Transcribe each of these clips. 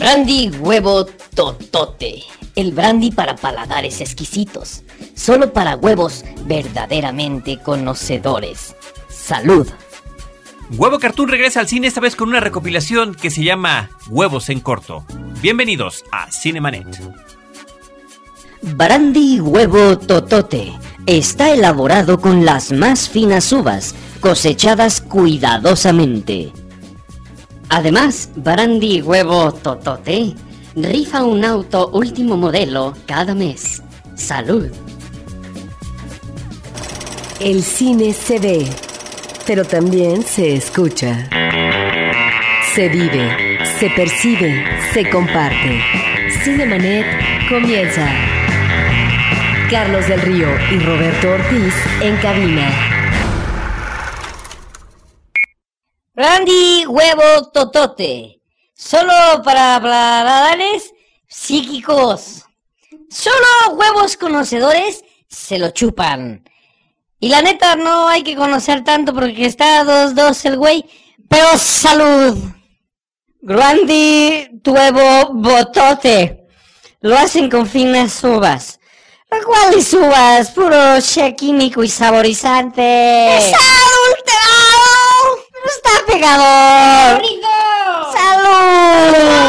Brandy huevo totote. El brandy para paladares exquisitos. Solo para huevos verdaderamente conocedores. Salud. Huevo Cartoon regresa al cine esta vez con una recopilación que se llama Huevos en Corto. Bienvenidos a Cinemanet. Brandy huevo totote. Está elaborado con las más finas uvas, cosechadas cuidadosamente. Además, Brandy Huevo Totote rifa un auto último modelo cada mes. Salud. El cine se ve, pero también se escucha. Se vive, se percibe, se comparte. Cinemanet comienza. Carlos del Río y Roberto Ortiz en cabina. Brandy Huevo Totote. Solo para paladares psíquicos. Solo huevos conocedores se lo chupan. Y la neta no hay que conocer tanto porque está 2-2 el güey. Pero salud. Brandy Huevo Botote. Lo hacen con finas uvas. ¿Cuáles uvas? Puro che químico y saborizante. ¡Es adulterado! ¡Está pegador! ¡Salud!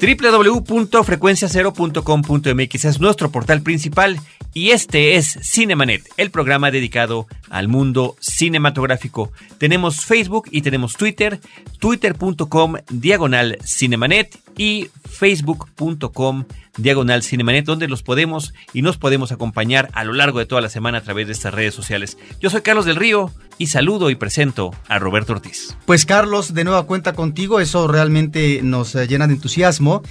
www.frecuenciacero.com.mx es nuestro portal principal y este es Cinemanet, el programa dedicado al mundo cinematográfico. Tenemos Facebook y tenemos Twitter, twitter.com diagonal Cinemanet y facebook.com diagonal Cinemanet, donde los podemos y nos podemos acompañar a lo largo de toda la semana a través de estas redes sociales. Yo soy Carlos del Río y saludo y presento a Roberto Ortiz. Pues Carlos, de nueva cuenta contigo, eso realmente nos eh, llena de entusiasmo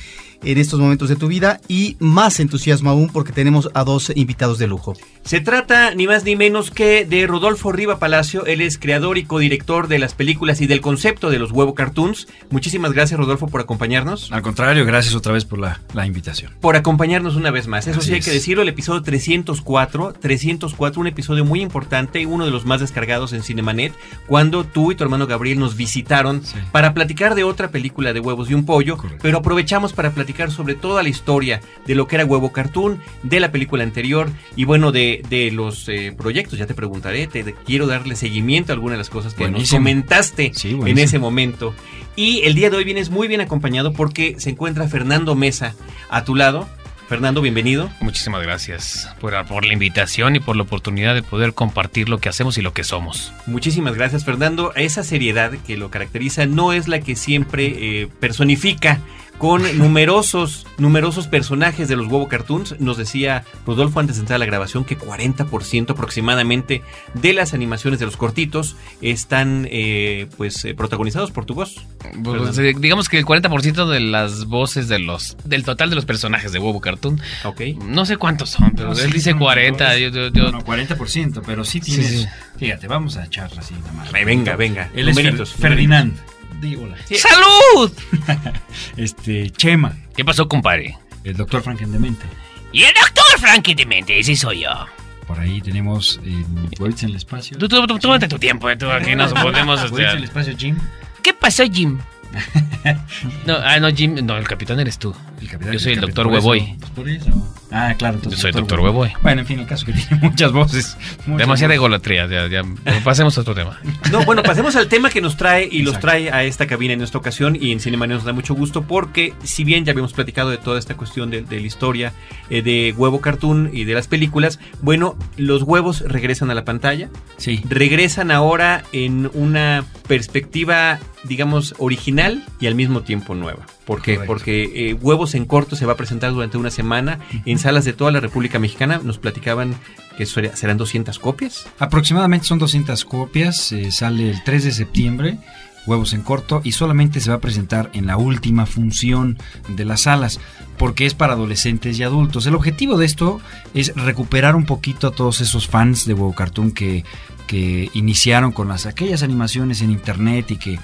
en estos momentos de tu vida y más entusiasmo aún porque tenemos a dos invitados de lujo. Se trata ni más ni menos que de Rodolfo Riva Palacio, él es creador y codirector de las películas y del concepto de los huevo cartoons. Muchísimas gracias Rodolfo por acompañarnos. Al contrario, gracias otra vez por la, la invitación. Por acompañarnos una vez más. Eso Así sí hay es. que decirlo, el episodio 304, 304, un episodio muy importante, uno de los más descargados en Cinemanet, cuando tú y tu hermano Gabriel nos visitaron Sí. para platicar de otra película de huevos y un pollo, Correcto. pero aprovechamos para platicar sobre toda la historia de lo que era Huevo Cartoon, de la película anterior y bueno, de, de los eh, proyectos, ya te preguntaré, te, te quiero darle seguimiento a algunas de las cosas que nos comentaste Sí, en ese momento. Y el día de hoy vienes muy bien acompañado porque se encuentra Fernando Mesa a tu lado. Fernando, bienvenido. Muchísimas gracias por, por la invitación y por la oportunidad de poder compartir lo que hacemos y lo que somos. Muchísimas gracias, Fernando. Esa seriedad que lo caracteriza no es la que siempre eh, personifica con numerosos, numerosos personajes de los huevo cartoons. Nos decía Rodolfo antes de entrar a la grabación que 40% aproximadamente de las animaciones de los cortitos están eh, pues eh, protagonizados por tu voz. Pues, eh, digamos que el 40% de las voces de los del total de los personajes de Huevo Cartoon, Ok. no sé cuántos son, pero No, él sí, dice son 40. dos. yo- yo- yo- No, no, 40%, pero sí tienes. sí. Fíjate, vamos a echar así nada más. Venga, venga. Él es Fer- Numeritos, Ferdinand. Di hola. ¡Salud! Este, Chema, ¿Qué pasó, compadre? el doctor Frankendemente. Y el doctor Frankie Demente, ese soy yo. Por ahí tenemos eh, en el espacio. Tú, tú, tu tiempo, eh, tú aquí nos podemos... en el espacio, Jim. ¿Qué pasó, Jim? No, ah, no, Jim, no, el capitán eres tú. El capitán- Yo soy el capitán, doctor Huevoy. pues. Ah, claro. Yo entonces soy doctor Huevoy. Bueno, en fin, el caso que tiene muchas voces. muchas Demasiada voces. egolatría, ya, ya. Pasemos a otro tema. No, bueno, pasemos al tema que nos trae y los trae a esta cabina en esta ocasión y en Cinema nos da mucho gusto porque si bien ya habíamos platicado de toda esta cuestión de, de la historia eh, de huevo cartoon y de las películas, bueno, los huevos regresan a la pantalla, Sí. regresan ahora en una perspectiva, digamos, original y al mismo tiempo nueva. ¿Por qué? Correcto. Porque eh, Huevos en Corto se va a presentar durante una semana en salas de toda la República Mexicana. Nos platicaban que serán 200 copias. Aproximadamente son 200 copias, eh, sale el 3 de septiembre, Huevos en corto, y solamente se va a presentar en la última función de las salas, porque es para adolescentes y adultos. El objetivo de esto es recuperar un poquito a todos esos fans de Huevo Cartoon que, que iniciaron con las, aquellas animaciones en internet y que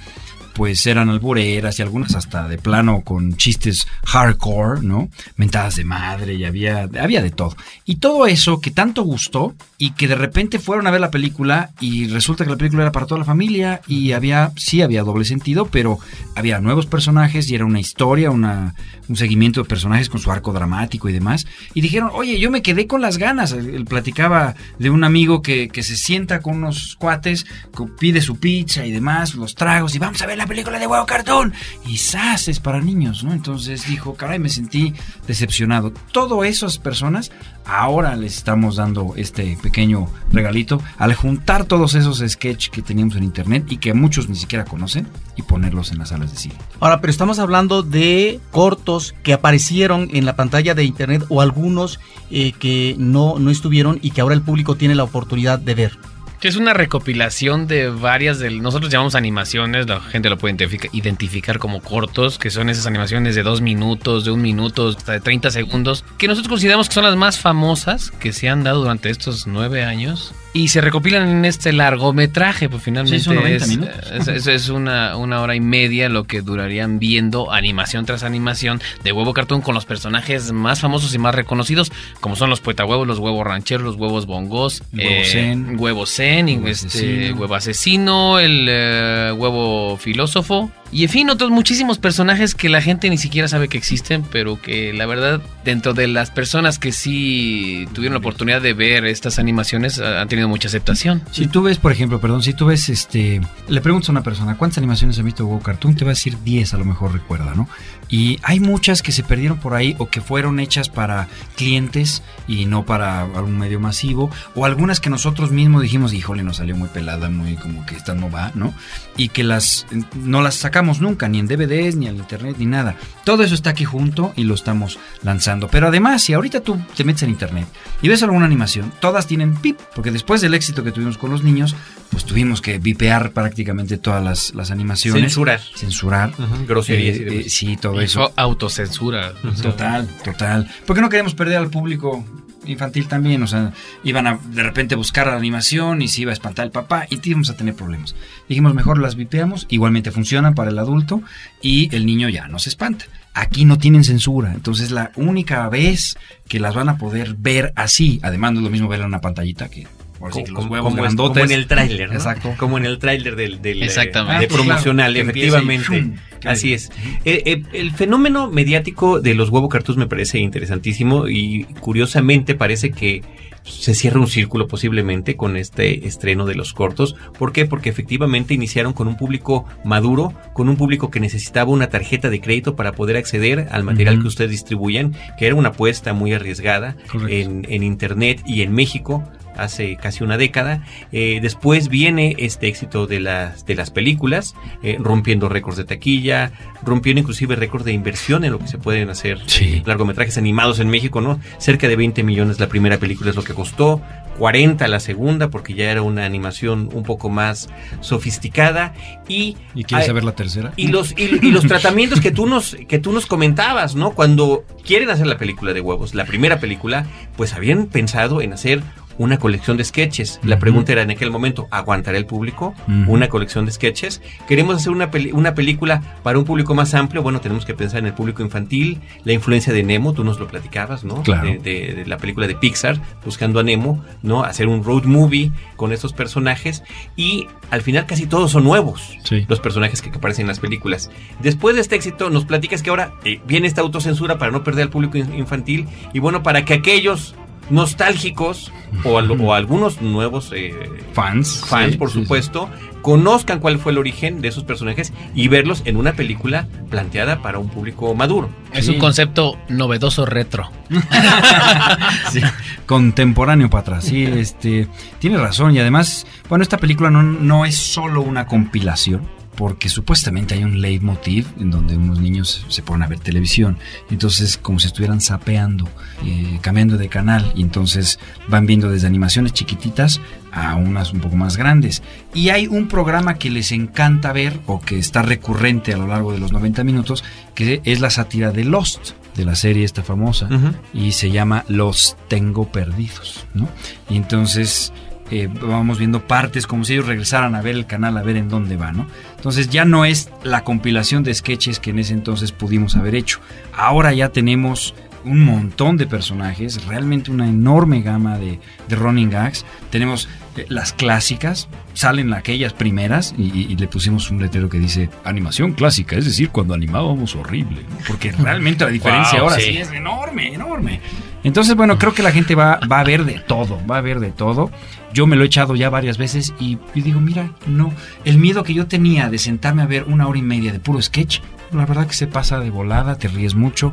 pues eran albureras y algunas hasta de plano con chistes hardcore, ¿no? Mentadas de madre y había, había de todo. Y todo eso que tanto gustó y que de repente fueron a ver la película y resulta que la película era para toda la familia y había, sí había doble sentido, pero había nuevos personajes y era una historia, una, un seguimiento de personajes con su arco dramático y demás. Y dijeron, oye, yo me quedé con las ganas. Él platicaba de un amigo que, que se sienta con unos cuates, que pide su pizza y demás, los tragos, y vamos a ver la película de huevo cartón. Y ¡zas! es para niños, ¿no? Entonces dijo, caray, me sentí decepcionado. Todas esas personas, ahora les estamos dando este pequeño regalito al juntar todos esos sketches que teníamos en internet y que muchos ni siquiera conocen y ponerlos en las salas de cine. Ahora, pero estamos hablando de cortos que aparecieron en la pantalla de internet o algunos eh, que no, no estuvieron y que ahora el público tiene la oportunidad de ver. Es una recopilación de varias de nosotros llamamos animaciones, la gente lo puede identifica- identificar como cortos, que son esas animaciones de dos minutos, de un minuto, hasta de 30 segundos, que nosotros consideramos que son las más famosas que se han dado durante estos nueve años. Y se recopilan en este largometraje, pues finalmente Sí, son 90 es, minutos. es- es- es una, una hora y media lo que durarían viendo animación tras animación de huevo cartoon con los personajes más famosos y más reconocidos, como son los poetahuevos, los huevos rancheros, los huevos bongos, Huevo zen. huevo zen, y Huevo este, asesino. huevo asesino, el eh, huevo filósofo. Y en fin, otros muchísimos personajes que la gente ni siquiera sabe que existen, pero que la verdad, dentro de las personas que sí tuvieron la oportunidad de ver estas animaciones, han tenido mucha aceptación. Si tú ves, por ejemplo, perdón, si tú ves, este, le preguntas a una persona, ¿cuántas animaciones ha visto Huevo Cartoon? Te va a decir 10, a lo mejor recuerda, ¿no? Y hay muchas que se perdieron por ahí o que fueron hechas para clientes y no para un medio masivo, o algunas que nosotros mismos dijimos, híjole, nos salió muy pelada, muy como que esta no va, ¿no? Y que las, no las sacamos nunca, ni en DVDs, ni en internet, ni nada. Todo eso está aquí junto y lo estamos lanzando. Pero además, si ahorita tú te metes en internet y ves alguna animación, todas tienen pip, porque después del éxito que tuvimos con los niños, pues tuvimos que vipear prácticamente todas las, las animaciones. Censurar. Censurar. Ujú, groserías Eh, eh, sí, todo Y eso. autocensura. Total, total. Porque no queremos perder al público infantil también, o sea, iban a de repente buscar la animación y se iba a espantar el papá y íbamos a tener problemas. Dijimos, mejor las vipeamos, igualmente funcionan para el adulto y el niño ya no se espanta. Aquí no tienen censura, entonces la única vez que las van a poder ver así, además no es lo mismo verla en una pantallita que como, huevos como es- grandotes. como en el tráiler, ¿no? Exacto. Como en el tráiler del, del, eh, Exactamente. de Ah, pues promocional, claro, efectivamente. Así es. Eh, eh, el fenómeno mediático de los huevo cartoons me parece interesantísimo y curiosamente parece que se cierra un círculo posiblemente con este estreno de los cortos. ¿Por qué? Porque efectivamente iniciaron con un público maduro, con un público que necesitaba una tarjeta de crédito para poder acceder al material que ustedes distribuyen, que era una apuesta muy arriesgada en Internet y en México hace casi una década. Eh, después viene este éxito de las, de las películas, eh, rompiendo récords de taquilla, rompiendo inclusive récords de inversión en lo que se pueden hacer Sí. largometrajes animados en México, ¿no? Cerca de 20 millones la primera película es lo que costó, 40 la segunda porque ya era una animación un poco más sofisticada y... ¿Y quieres saber la tercera? y los, y, y los tratamientos que tú nos, que tú nos comentabas, ¿no? Cuando quieren hacer la película de huevos, la primera película, pues habían pensado en hacer una colección de sketches. La pregunta era en aquel momento, ¿aguantará el público una colección de sketches? ¿Queremos hacer una, peli- una película para un público más amplio? Bueno, tenemos que pensar en el público infantil, la influencia de Nemo, tú nos lo platicabas, ¿no? Claro. De, de- de la película de Pixar, buscando a Nemo, ¿no? Hacer un road movie con estos personajes y al final casi todos son nuevos Sí. los personajes que, aparecen en las películas. Después de este éxito, nos platicas que ahora eh, viene esta autocensura para no perder al público in- infantil y bueno, para que aquellos nostálgicos o, al- o algunos nuevos eh, Fans. fans, Sí, por sí, sí. supuesto, conozcan cuál fue el origen de esos personajes y verlos en una película planteada para un público maduro. Es Sí. un concepto novedoso retro. Sí, contemporáneo para atrás. Sí, este, tiene razón. Y además, bueno, esta película no, no es solo una compilación, porque supuestamente hay un leitmotiv en donde unos niños se ponen a ver televisión. Entonces, como si estuvieran sapeando, eh, cambiando de canal. Y entonces van viendo desde animaciones chiquititas a unas un poco más grandes. Y hay un programa que les encanta ver o que está recurrente a lo largo de los 90 minutos, que es la sátira de Lost, de la serie esta famosa y se llama Los Tengo Perdidos, ¿no? Y entonces eh, vamos viendo partes como si ellos regresaran a ver el canal, a ver en dónde va, ¿no? Entonces ya no es la compilación de sketches que en ese entonces pudimos haber hecho. Ahora ya tenemos un montón de personajes, realmente una enorme gama de, de running gags. Tenemos eh, las clásicas, salen aquellas primeras y, y- y le pusimos un letrero que dice animación clásica, es decir, cuando animábamos horrible, ¿no? porque realmente la diferencia Wow, ahora sí. sí es enorme, enorme. Entonces, bueno, creo que la gente va, va a ver de todo, va a ver de todo. Yo me lo he echado ya varias veces y yo digo, mira, no, el miedo que yo tenía de sentarme a ver una hora y media de puro sketch, la verdad que se pasa de volada, te ríes mucho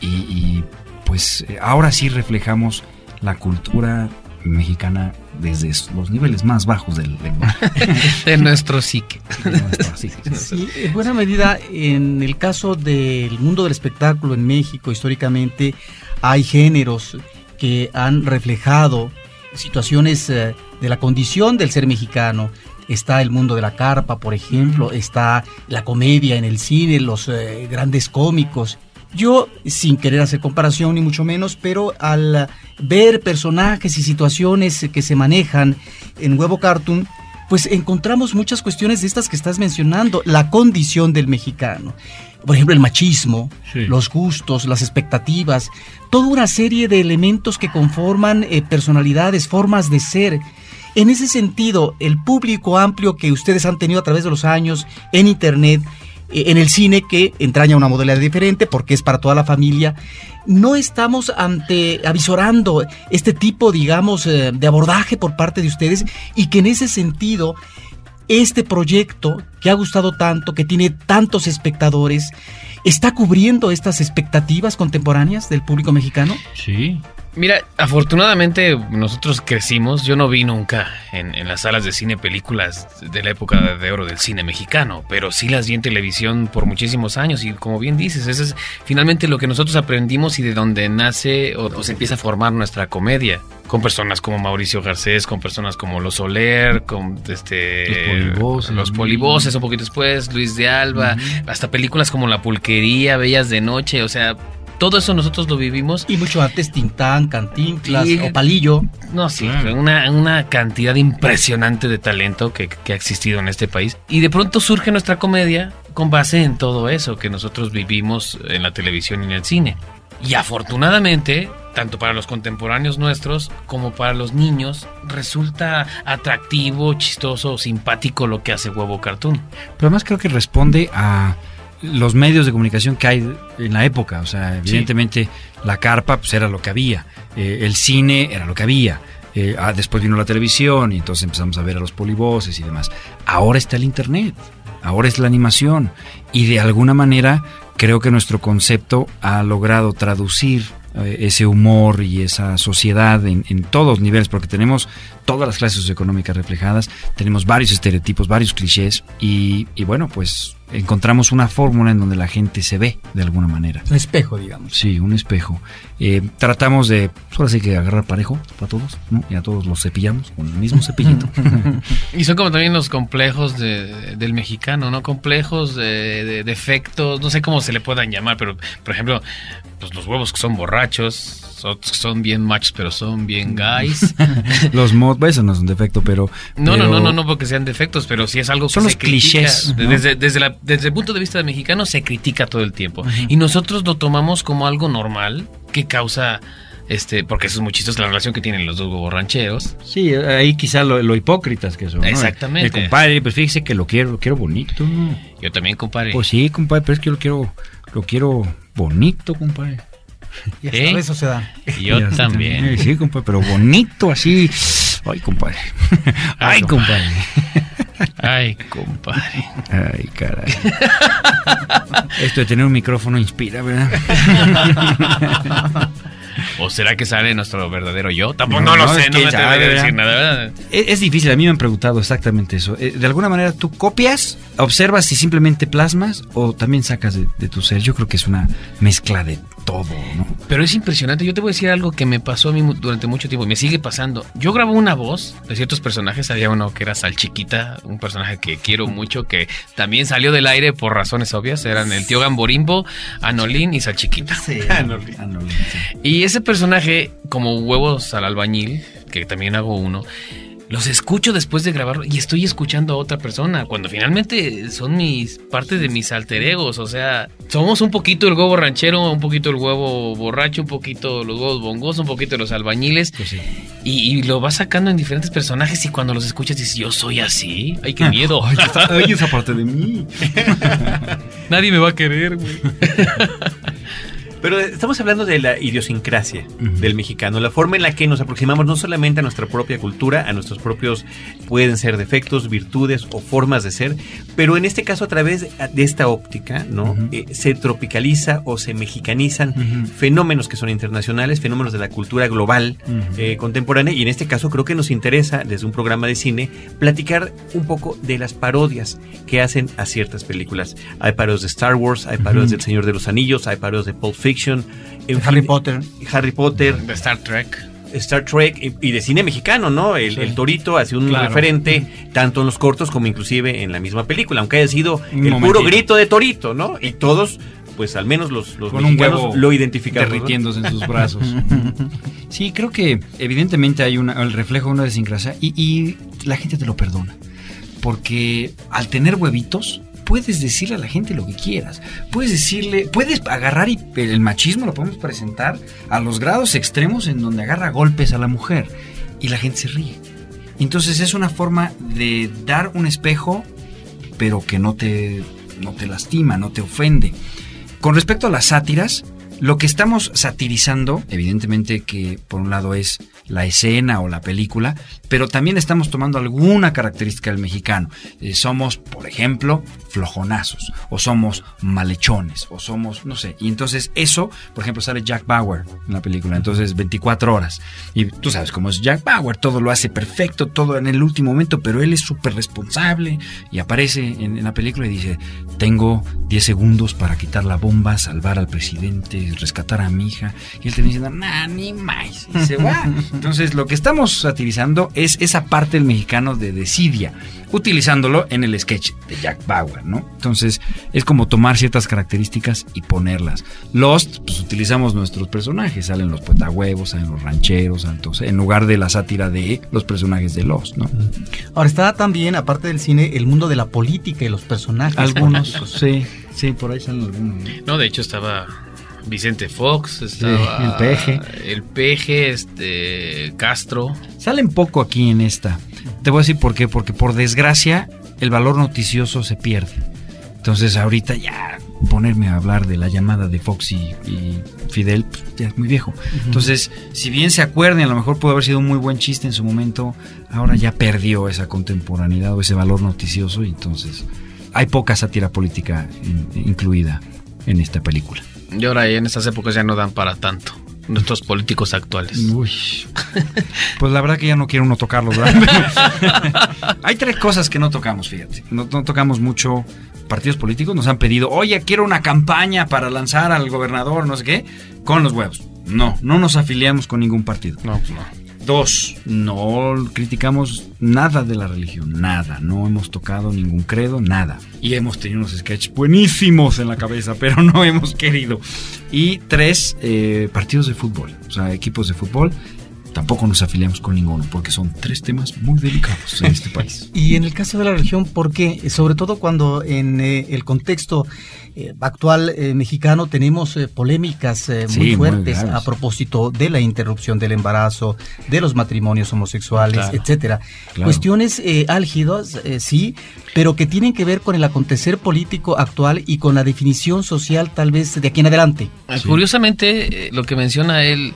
y, y, pues ahora sí reflejamos la cultura mexicana desde los niveles más bajos del lenguaje. De nuestro psique. Así. Sí, en buena medida, en el caso del mundo del espectáculo en México, históricamente, hay géneros que han reflejado situaciones eh, de la condición del ser mexicano. Está el mundo de la carpa, por ejemplo, está la comedia en el cine, los eh, grandes cómicos. Yo, sin querer hacer comparación ni mucho menos, pero al ver personajes y situaciones que se manejan en Huevo Cartoon, pues encontramos muchas cuestiones de estas que estás mencionando, la condición del mexicano. Por ejemplo, el machismo, Sí. los gustos, las expectativas, toda una serie de elementos que conforman eh, personalidades, formas de ser. En ese sentido, el público amplio que ustedes han tenido a través de los años en Internet, en el cine, que entraña una modalidad diferente porque es para toda la familia, no estamos ante avisorando este tipo, digamos, eh, de abordaje por parte de ustedes y que en ese sentido este proyecto que ha gustado tanto, que tiene tantos espectadores, está cubriendo estas expectativas contemporáneas del público mexicano? Sí. Mira, afortunadamente nosotros crecimos. Yo no vi nunca en, en las salas de cine películas de la época de oro del cine mexicano, pero sí las vi en televisión por muchísimos años. Y como bien dices, eso es finalmente lo que nosotros aprendimos y de donde nace o, o se empieza a formar nuestra comedia. Con personas como Mauricio Garcés, con personas como Los Soler, con este, Los Polivoces. los Polivoces, un poquito después, Luis de Alba, hasta películas como La Pulquería, Bellas de Noche, o sea, todo eso nosotros lo vivimos Y mucho antes Tintán, Cantinflas Sí. o Palillo. no, sí, Claro. una, una cantidad impresionante de talento que, que ha existido en este país. Y de pronto surge nuestra comedia con base en todo eso que nosotros vivimos en la televisión y en el cine. Y afortunadamente, tanto para los contemporáneos nuestros como para los niños, resulta atractivo, chistoso, simpático lo que hace Huevo Cartoon. Pero además creo que responde a los medios de comunicación que hay en la época. O sea, evidentemente la carpa pues, era lo que había, eh, el cine era lo que había. eh, ah, después vino la televisión y entonces empezamos a ver a los polivoces y demás. Ahora está el internet, ahora es la animación y de alguna manera creo que nuestro concepto ha logrado traducir eh, ese humor y esa sociedad en, en todos los niveles, porque tenemos todas las clases socioeconómicas reflejadas, tenemos varios estereotipos, varios clichés, y, y bueno, pues encontramos una fórmula en donde la gente se ve de alguna manera. Un espejo, digamos. Sí, un espejo. Eh, tratamos de, pues ahora sí que agarrar parejo para todos, ¿no? Y a todos los cepillamos con el mismo cepillito. Y son como también los complejos de- del mexicano, ¿no? Complejos de, de defectos, no sé cómo se le puedan llamar, pero por ejemplo, pues los huevos que son borrachos, otros son bien machos, pero son bien guys. los mod, bueno, eso no es un defecto, pero... No, pero- no, no, no, no porque sean defectos, pero sí es algo que Son se los critica. clichés, ¿no? Desde, desde, la- desde el punto de vista del mexicano se critica todo el tiempo. Y nosotros lo tomamos como algo normal que causa, este, porque eso es muy chistoso la relación que tienen los dos borrancheros. Sí, ahí quizá lo, lo hipócritas que son. ¿no? Exactamente. El compadre, pues fíjese que lo quiero, lo quiero bonito. Yo también, compadre. Pues sí, compadre, pero es que yo lo quiero, lo quiero bonito, compadre. Y hasta ¿Eh? eso se da. Y yo Y así también. Sí, compadre, pero bonito así. Ay, compadre. Ay, compadre. Ay, compadre. Ay, caray. Esto de tener un micrófono inspira, ¿verdad? ¿O será que sale nuestro verdadero yo? Tampoco No, no, lo no, sé, no me a decir nada, ¿verdad? Es, es difícil, a mí me han preguntado exactamente eso. Eh, De alguna manera, ¿tú copias, observas y simplemente plasmas o también sacas de, de tu ser? Yo creo que es una mezcla de todo, ¿no? Pero es impresionante. Yo te voy a decir algo que me pasó a mí durante mucho tiempo y me sigue pasando. Yo grabo una voz de ciertos personajes. Había uno que era Salchiquita, un personaje que quiero mucho, que también salió del aire por razones obvias. Eran el tío Gamborimbo, Anolín y Salchiquita. Ah, no, sí. Y ese personaje, como huevos al albañil, que también hago uno, los escucho después de grabarlo y estoy escuchando a otra persona, cuando finalmente son mis partes de mis alter egos, o sea, somos un poquito el huevo ranchero, un poquito el huevo borracho, un poquito los huevos bongos, un poquito los albañiles, Pues sí. y, y lo vas sacando en diferentes personajes y cuando los escuchas dices, yo soy así, ay, qué miedo, Ay, ay, esa parte de mí. nadie me va a querer, güey. Pero estamos hablando de la idiosincrasia Ujú. del mexicano, la forma en la que nos aproximamos no solamente a nuestra propia cultura, a nuestros propios, pueden ser defectos, virtudes o formas de ser, pero en este caso a través de esta óptica, ¿no? Ujú. Eh, se tropicaliza o se mexicanizan Ujú. fenómenos que son internacionales, fenómenos de la cultura global eh, contemporánea y en este caso creo que nos interesa desde un programa de cine platicar un poco de las parodias que hacen a ciertas películas. Hay parodias de Star Wars, hay parodias del Señor de los Anillos, hay parodias de Pulp Fiction, en Harry fin, Potter. Harry Potter, De Star Trek. Star Trek y, de cine mexicano, ¿no? El, Sí. el Torito ha sido un Claro. referente tanto en los cortos como inclusive en la misma película, aunque haya sido Un el puro grito de Torito, ¿no? Y todos, pues al menos los, los Con un mexicanos huevo lo identificamos. ¿no? derritiéndose en sus brazos. Sí, creo que evidentemente hay una, el reflejo de una desincrasia y, y la gente te lo perdona. Porque al tener huevitos, puedes decirle a la gente lo que quieras. Puedes decirle, puedes agarrar y el machismo lo podemos presentar a los grados extremos en donde agarra golpes a la mujer y la gente se ríe. Entonces es una forma de dar un espejo, pero que no te, no te lastima, no te ofende. Con respecto a las sátiras, lo que estamos satirizando, evidentemente que por un lado es la escena o la película, pero también estamos tomando alguna característica del mexicano. Eh, somos, por ejemplo, flojonazos, o somos malhechones, o somos, no sé. Y entonces eso, por ejemplo, sale Jack Bauer en la película, entonces 24 horas. Y tú sabes cómo es Jack Bauer, todo lo hace perfecto, todo en el último momento, pero él es súper responsable y aparece en, la película y dice, tengo 10 segundos para quitar la bomba, salvar al presidente, rescatar a mi hija. Y él te dice, nah, ni más. Y. Entonces lo que estamos satirizando es esa parte del mexicano de desidia, utilizándolo en el sketch de Jack Bauer, ¿no? Entonces es como tomar ciertas características y ponerlas. Lost, pues utilizamos nuestros personajes, salen los puetahuevos, salen los rancheros, entonces, en lugar de la sátira de los personajes de Lost, ¿no? Ahora está también, aparte del cine, el mundo de la política y los personajes. Algunos, sí, sí, por ahí salen algunos. ¿no? No, de hecho estaba Vicente Fox, estaba el peje. el peje, este Castro. Salen poco aquí en esta. Te voy a decir por qué. Porque por desgracia el valor noticioso se pierde. Entonces ahorita ya ponerme a hablar de la llamada de Fox y, y Fidel pues, ya es muy viejo. Entonces, si bien se acuerden, a lo mejor pudo haber sido un muy buen chiste en su momento, ahora ya perdió esa contemporaneidad o ese valor noticioso y entonces hay poca sátira política in- incluida en esta película. Y ahora en estas épocas ya no dan para tanto. Nuestros políticos actuales. Uy. Pues la verdad que ya no quiero uno tocarlos, ¿verdad? Hay tres cosas que no tocamos, fíjate. No, no tocamos mucho partidos políticos. Nos han pedido, oye, quiero una campaña para lanzar al gobernador, no sé qué, con los huevos. No, no nos afiliamos con ningún partido. No, pues no. Dos, no criticamos nada de la religión, nada. No hemos tocado ningún credo, nada. Y hemos tenido unos sketches buenísimos en la cabeza, pero no hemos querido. Y tres, eh, partidos de fútbol, o sea, equipos de fútbol. Tampoco nos afiliamos con ninguno, porque son tres temas muy delicados en este país. Y en el caso de la religión, ¿por qué? Sobre todo cuando en eh, el contexto eh, actual eh, mexicano tenemos eh, polémicas eh, Sí, muy fuertes a propósito de la interrupción del embarazo, de los matrimonios homosexuales, Claro. etcétera. Claro. Cuestiones eh, álgidas, eh, sí, pero que tienen que ver con el acontecer político actual y con la definición social tal vez de aquí en adelante. Sí. Curiosamente, eh, lo que menciona él,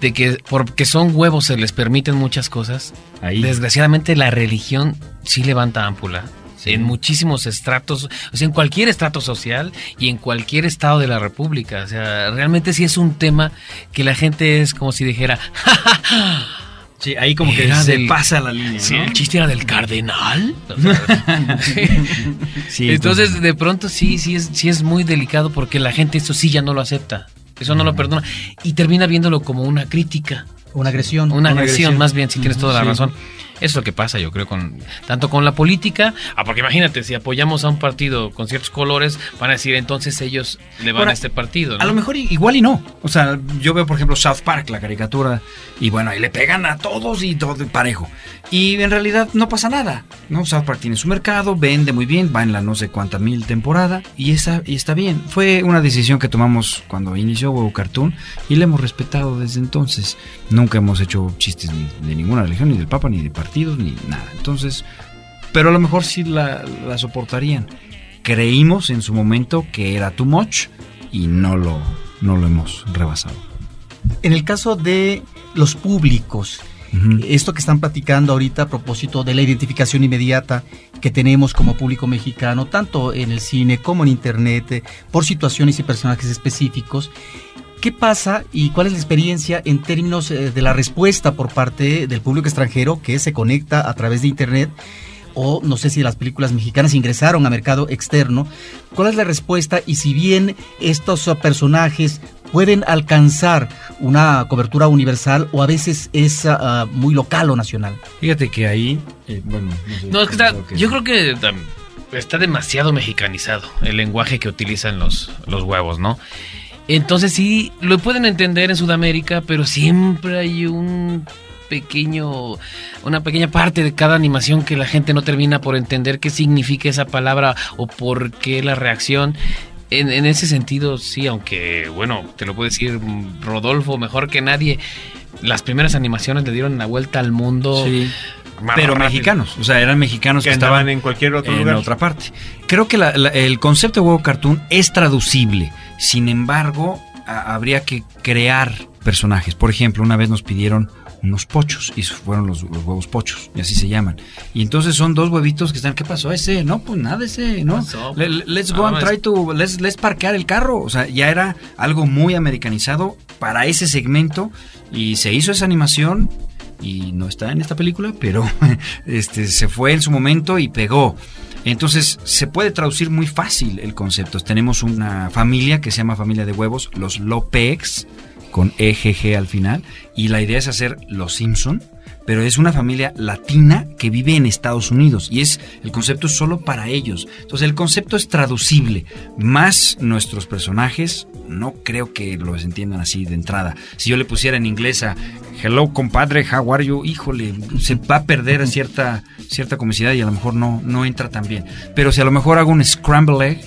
de que porque son huevos se les permiten muchas cosas, Ahí. desgraciadamente la religión sí levanta ámpula. Sí. En muchísimos estratos, o sea, en cualquier estrato social y en cualquier estado de la República. O sea, realmente sí es un tema que la gente es como si dijera, "Ja, ja, ja, Sí, ahí como que se del- pasa la línea. Sí, ¿no? el chiste era del cardenal. Sí, entonces, de pronto sí, sí es, sí es muy delicado porque la gente eso sí ya no lo acepta. Eso no lo perdona. Y termina viéndolo como una crítica. Una agresión. Una, agresión, agresión. más bien, si tienes toda la Sí. razón. Eso es lo que pasa, yo creo, con tanto con la política. Ah, porque imagínate, si apoyamos a un partido con ciertos colores, van a decir entonces ellos le van Ahora, a este partido. ¿no? A lo mejor igual y no. O sea, yo veo, por ejemplo, South Park, la caricatura, y bueno, ahí le pegan a todos y todo parejo. Y en realidad no pasa nada, ¿no? South Park tiene su mercado, vende muy bien, va en la no sé cuánta mil temporada, y, esa, y está bien. Fue una decisión que tomamos cuando inició Huevo Cartoon, y la hemos respetado desde entonces. Nunca hemos hecho chistes ni de ninguna religión, ni del Papa, ni de partidos, ni nada. Entonces, pero a lo mejor sí la, la soportarían. Creímos en su momento que era too much y no lo, no lo hemos rebasado. En el caso de los públicos, esto que están platicando ahorita a propósito de la identificación inmediata que tenemos como público mexicano, tanto en el cine como en internet, eh, por situaciones y personajes específicos, ¿qué pasa y cuál es la experiencia en términos eh, de la respuesta por parte del público extranjero que se conecta a través de internet? O no sé si las películas mexicanas ingresaron a mercado externo. ¿Cuál es la respuesta? Y si bien estos personajes pueden alcanzar una cobertura universal o a veces es ah, muy local o nacional. Fíjate que ahí, eh, bueno, sé No, es que está- cómo que- yo creo que está demasiado mexicanizado el lenguaje que utilizan los, los huevos, ¿no? Entonces sí, lo pueden entender en Sudamérica, pero siempre hay un pequeño, una pequeña parte de cada animación que la gente no termina por entender qué significa esa palabra o por qué la reacción. En, en ese sentido, sí, aunque, bueno, te lo puede decir Rodolfo mejor que nadie, las primeras animaciones le dieron la vuelta al mundo. Sí, más pero rápido. mexicanos, o sea, eran mexicanos que que, estaban en cualquier otro en lugar. otra parte. Creo que la- la- el concepto de huevo cartoon es traducible. Sin embargo, a- habría que crear personajes. Por ejemplo, una vez nos pidieron unos pochos y fueron los, los huevos pochos y así se llaman. Y entonces son dos huevitos que están. ¿Qué pasó? Ese, no, pues nada, ese, no. pasó? Le- le- let's go and try to let's, let's parquear el carro. O sea, ya era algo muy americanizado para ese segmento y se hizo esa animación y no está en esta película, pero este se fue en su momento y pegó. Entonces se puede traducir muy fácil el concepto. Tenemos una familia que se llama familia de huevos, los Lopex, con EGG al final, y la idea es hacer los Simpson, pero es una familia latina que vive en Estados Unidos y es el concepto es solo para ellos. Entonces el concepto es traducible, más nuestros personajes no creo que los entiendan así de entrada. Si yo le pusiera en inglés a Hello compadre, how are you? Híjole, se va a perder cierta cierta comicidad y a lo mejor no no entra tan bien. Pero si a lo mejor hago un scramble egg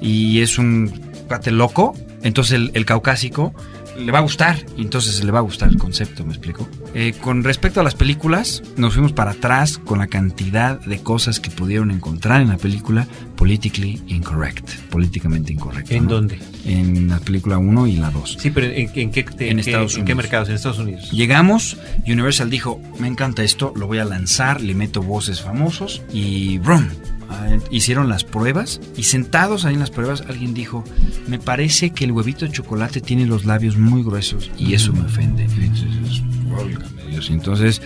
y es un cuate loco, entonces el, el caucásico le va a gustar y entonces le va a gustar el concepto, ¿me explico? Eh, con respecto a las películas, nos fuimos para atrás con la cantidad de cosas que pudieron encontrar en la película politically incorrect, políticamente incorrecto. ¿En ¿no? dónde? En la película 1 y la 2. Sí, pero ¿en, en qué, te- En qué- Estados ¿en qué mercados? En Estados Unidos. Llegamos, Universal dijo, me encanta esto, lo voy a lanzar, le meto voces famosos y ¡brum! Hicieron las pruebas y sentados ahí en las pruebas alguien dijo, me parece que el huevito de chocolate tiene los labios muy gruesos y eso me ofende. Entonces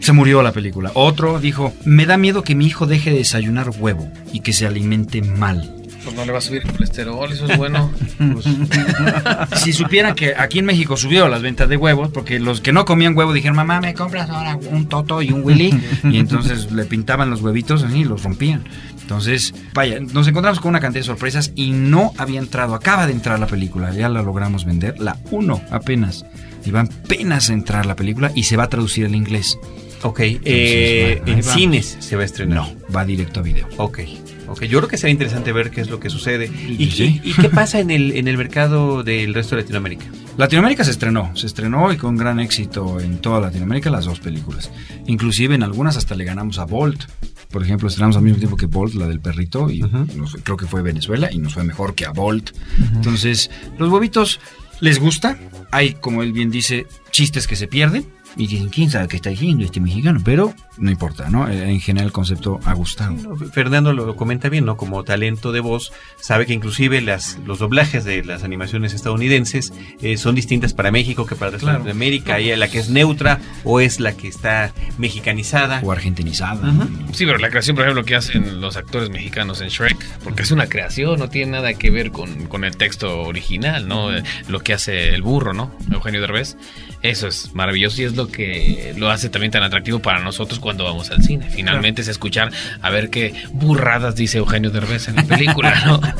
se murió la película. Otro dijo, me da miedo que mi hijo deje de desayunar huevo y que se alimente mal. Pues no le va a subir el colesterol, eso es bueno. Si supieran que aquí en México subió las ventas de huevos, porque los que no comían huevo dijeron, mamá, ¿me compras ahora un Toto y un Willy? Y entonces le pintaban los huevitos así y los rompían. Entonces, vaya, nos encontramos con una cantidad de sorpresas y no había entrado, acaba de entrar la película, ya la logramos vender, la 1 apenas. Y va apenas a entrar la película y se va a traducir al inglés. Ok, eh, en va. cines se va a estrenar. No, va directo a video. Ok, ok. Yo creo que será interesante ver qué es lo que sucede. ¿Y, Sí. y- y qué pasa en el, en el mercado del resto de Latinoamérica? Latinoamérica se estrenó, se estrenó y con gran éxito en toda Latinoamérica las dos películas. Inclusive en algunas hasta le ganamos a Bolt. Por ejemplo, estrenamos al mismo tiempo que Bolt, la del perrito, y nos creo que fue Venezuela y nos fue mejor que a Bolt. Entonces, los huevitos les gusta. Hay, como él bien dice, chistes que se pierden. Y dicen, ¿quién sabe qué está diciendo este mexicano? Pero no importa, ¿no? Eh, En general el concepto ha gustado. No, Fernando lo comenta bien, ¿no? Como talento de voz, sabe que inclusive las, los doblajes de las animaciones estadounidenses eh, son distintas para México que para el Claro. de América. Hay la que es neutra o es la que está mexicanizada. O argentinizada. Ujú. Sí, pero la creación, por ejemplo, que hacen los actores mexicanos en Shrek, porque es una creación, no tiene nada que ver con, con el texto original, ¿no? Eh, Lo que hace el burro, ¿no? Eugenio Derbez. Eso es maravilloso y es lo que lo hace también tan atractivo para nosotros cuando vamos al cine. Finalmente es escuchar a ver qué burradas dice Eugenio Derbez en la película, ¿no?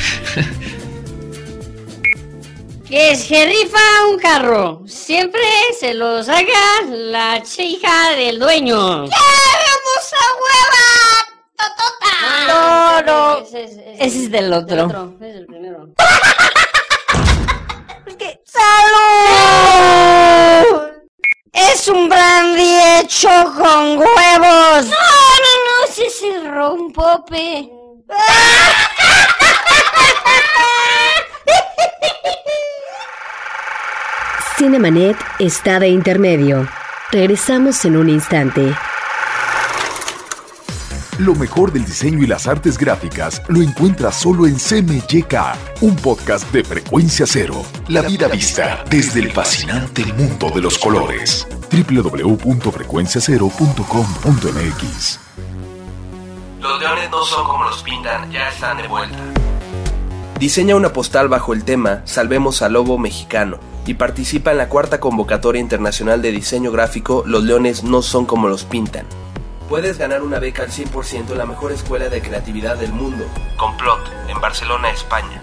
Que se rifa un carro. Siempre se lo saca la chica del dueño. ¡Queremos a hueva! ¡Totota! No, no. Ese es, ese es- Ese es del otro. del otro, ese es el primero. ¡Salud! Es un brandy hecho con huevos. No, no, no, ese es el rompope. Cinemanet está de intermedio. Regresamos en un instante. Lo mejor del diseño y las artes gráficas lo encuentras solo en CMYK, un podcast de frecuencia cero. La vida vista desde el fascinante mundo de los colores. www.frecuenciacero.com.mx Los leones no son como los pintan, ya están de vuelta. Diseña una postal bajo el tema Salvemos al Lobo Mexicano y participa en la cuarta convocatoria internacional de diseño gráfico Los leones no son como los pintan. Puedes ganar una beca al 100% en la mejor escuela de creatividad del mundo, Complot, en Barcelona, España.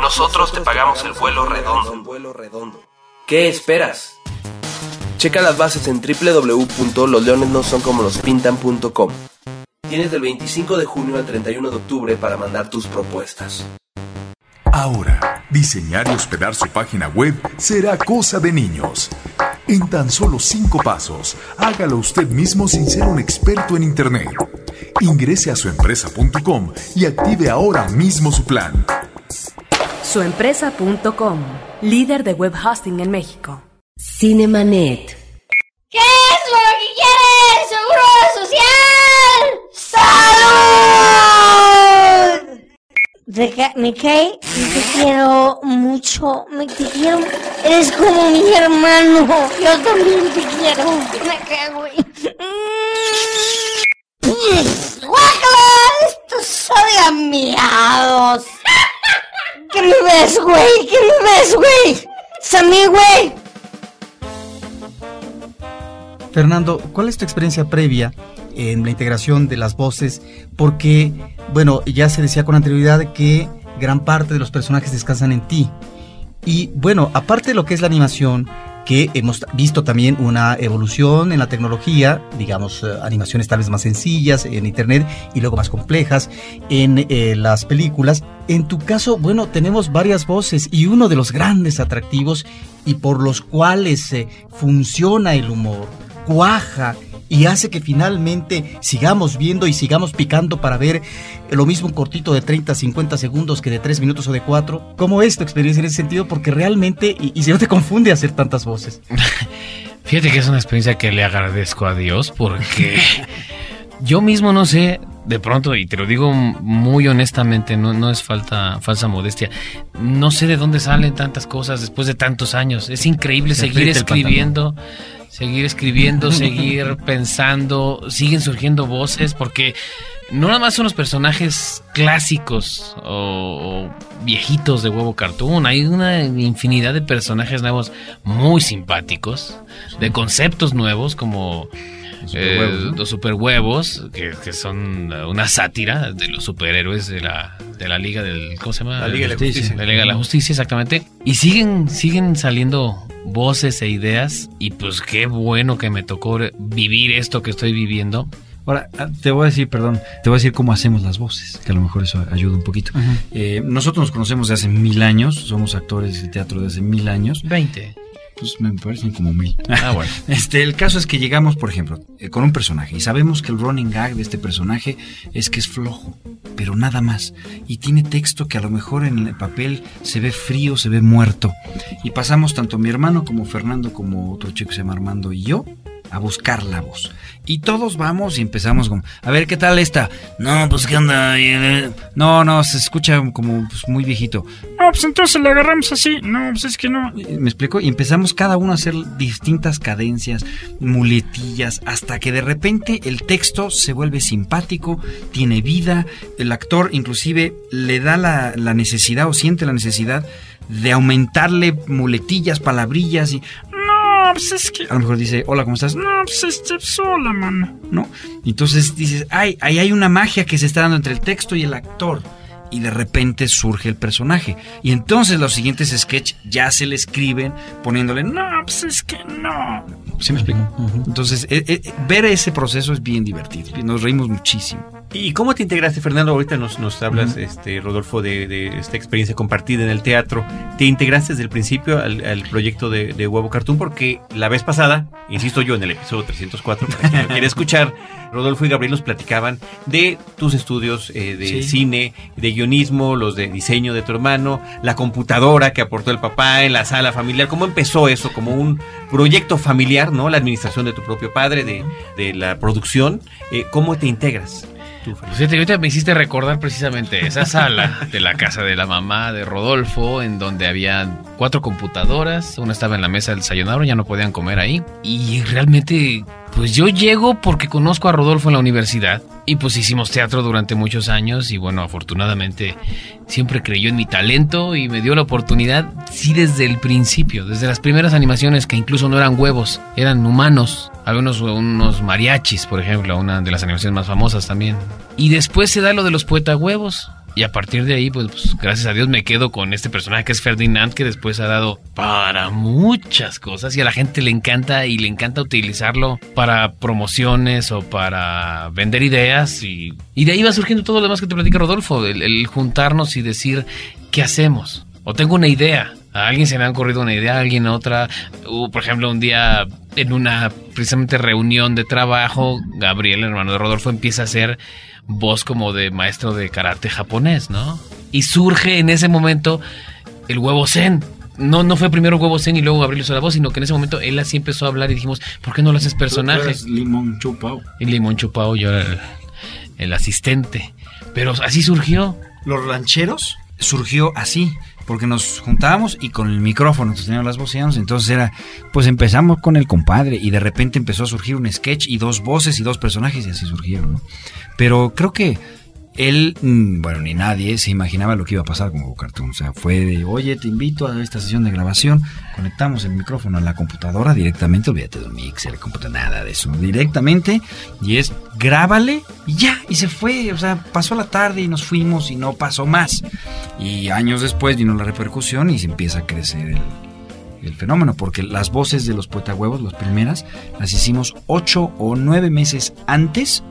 Nosotros te pagamos el vuelo redondo. ¿Qué esperas? Checa las bases en www.losleonesnosoncomolospintan.com. Tienes del 25 de junio al 31 de octubre para mandar tus propuestas. Ahora, diseñar y hospedar su página web será cosa de niños. En tan solo cinco pasos, hágalo usted mismo sin ser un experto en Internet. Ingrese a suempresa.com y active ahora mismo su plan. Suempresa.com, líder de web hosting en México. Cinemanet. ¿Qué es lo que quieres? ¡Seguro social! ¡Salud! Ca- me cae, te quiero mucho, me te quiero, eres como mi hermano, yo también te quiero, me cae, güey. Mm. ¡Guácala! Esto sabe a miados. ¿Qué me ves, güey? ¿Qué me ves, güey? Mí, güey. Fernando, ¿cuál es tu experiencia previa en la integración de las voces? Porque, bueno, ya se decía con anterioridad que gran parte de los personajes descansan en ti. Y bueno, aparte de lo que es la animación, que hemos visto también una evolución en la tecnología, digamos, eh, animaciones tal vez más sencillas en internet y luego más complejas en eh, las películas. En tu caso, bueno, tenemos varias voces y uno de los grandes atractivos y por los cuales eh, funciona el humor, cuaja y hace que finalmente sigamos viendo y sigamos picando para ver lo mismo un cortito de 30, 50 segundos que de 3 minutos o de 4. ¿Cómo es tu experiencia en ese sentido? Porque realmente, y, y si no te confunde hacer tantas voces. Fíjate que es una experiencia que le agradezco a Dios porque yo mismo no sé, de pronto, y te lo digo muy honestamente, no, no es falta, falsa modestia, no sé de dónde salen tantas cosas después de tantos años. Es increíble Se seguir escribiendo, seguir escribiendo, seguir pensando, siguen surgiendo voces porque no nada más son los personajes clásicos o, o viejitos de huevo cartoon, hay una infinidad de personajes nuevos muy simpáticos, de conceptos nuevos como eh, ¿no? los superhuevos, que, que son una sátira de los superhéroes de la, de la Liga del. ¿Cómo se llama? La Liga de la Justicia. La Liga de la Justicia, exactamente. Y siguen, siguen saliendo voces e ideas. Y pues qué bueno que me tocó vivir esto que estoy viviendo. Ahora, ah, te voy a decir, perdón, te voy a decir cómo hacemos las voces, que a lo mejor eso ayuda un poquito. Eh, nosotros nos conocemos de hace mil años, somos actores de teatro de hace mil años. 20. Pues me parecen como mil. Ah, bueno. Este, el caso es que llegamos, por ejemplo, eh, con un personaje y sabemos que el running gag de este personaje es que es flojo, pero nada más. Y tiene texto que a lo mejor en el papel se ve frío, se ve muerto. Y pasamos tanto mi hermano como Fernando, como otro chico que se llama Armando y yo a buscar la voz. Y todos vamos y empezamos como, a ver, ¿qué tal esta? No, pues qué onda. Eh, No, no, se escucha como pues, muy viejito. No, pues entonces le agarramos así. No, pues es que no. Me explico. Y empezamos cada uno a hacer distintas cadencias, muletillas, hasta que de repente el texto se vuelve simpático, tiene vida. El actor inclusive le da la, la necesidad o siente la necesidad de aumentarle muletillas, palabrillas y... No, pues es que. A lo mejor dice, hola, ¿cómo estás? No, pues este, sola, mano. ¿No? Entonces dices, ay, ahí hay una magia que se está dando entre el texto y el actor. Y de repente surge el personaje. Y entonces los siguientes sketches ya se le escriben poniéndole, no, pues es que no. ¿Sí me explico? Entonces, eh, eh, ver ese proceso es bien divertido. Nos reímos muchísimo. ¿Y cómo te integraste, Fernando? Ahorita nos, nos hablas, este, Rodolfo, de, de esta experiencia compartida en el teatro. ¿Te integraste desde el principio al, al proyecto de, de Huevo Cartoon? Porque la vez pasada, insisto yo, en el episodio 304, para quien lo quiere escuchar, Rodolfo y Gabriel nos platicaban de tus estudios eh, de Sí. cine, de guionismo, los de diseño de tu hermano, la computadora que aportó el papá en la sala familiar. ¿Cómo empezó eso? Como un proyecto familiar, ¿no? La administración de tu propio padre, de, de la producción. Eh, ¿Cómo te integras? Ahorita me hiciste recordar precisamente esa sala de la casa de la mamá de Rodolfo, en donde había cuatro computadoras, una estaba en la mesa del desayunador, ya no podían comer ahí. Y realmente, pues yo llego porque conozco a Rodolfo en la universidad y pues hicimos teatro durante muchos años y bueno, afortunadamente siempre creyó en mi talento y me dio la oportunidad, sí desde el principio, desde las primeras animaciones que incluso no eran huevos, eran humanos. Había unos, unos mariachis, por ejemplo, una de las animaciones más famosas también. Y después se da lo de los poeta huevos. Y a partir de ahí, pues, pues, gracias a Dios me quedo con este personaje que es Ferdinand, que después ha dado para muchas cosas y a la gente le encanta y le encanta utilizarlo para promociones o para vender ideas. Y, y de ahí va surgiendo todo lo demás que te platica Rodolfo, el, juntarnos y decir, ¿qué hacemos? O tengo una idea. A alguien se le ha ocurrido una idea, a alguien otra. Hubo, por ejemplo, un día en una precisamente reunión de trabajo, Gabriel, el hermano de Rodolfo, empieza a hacer voz como de maestro de karate japonés, ¿no? Y surge en ese momento el huevo zen. No, no fue primero huevo zen y luego Gabriel hizo la voz, sino que en ese momento él así empezó a hablar y dijimos, ¿por qué no lo haces personaje? Limón chupao. Y Limón Chupao, yo era el, el asistente. Pero así surgió. Los rancheros surgió así, porque nos juntábamos y con el micrófono, entonces teníamos las voceanos, entonces era, pues empezamos con el compadre y de repente empezó a surgir un sketch y dos voces y dos personajes y así surgieron, ¿no? Pero creo que él, mm, bueno, ni nadie se imaginaba lo que iba a pasar con Huevo Cartoon. O sea, fue de, oye, te invito a esta sesión de grabación, conectamos el micrófono a la computadora directamente, olvídate de un mixer, computadora, nada de eso, directamente, y es, grábale, y ya, y se fue, o sea, pasó la tarde y nos fuimos y no pasó más. Y años después vino la repercusión y se empieza a crecer el, el fenómeno, porque las voces de los poetahuevos, las primeras, las hicimos ocho o nueve meses antes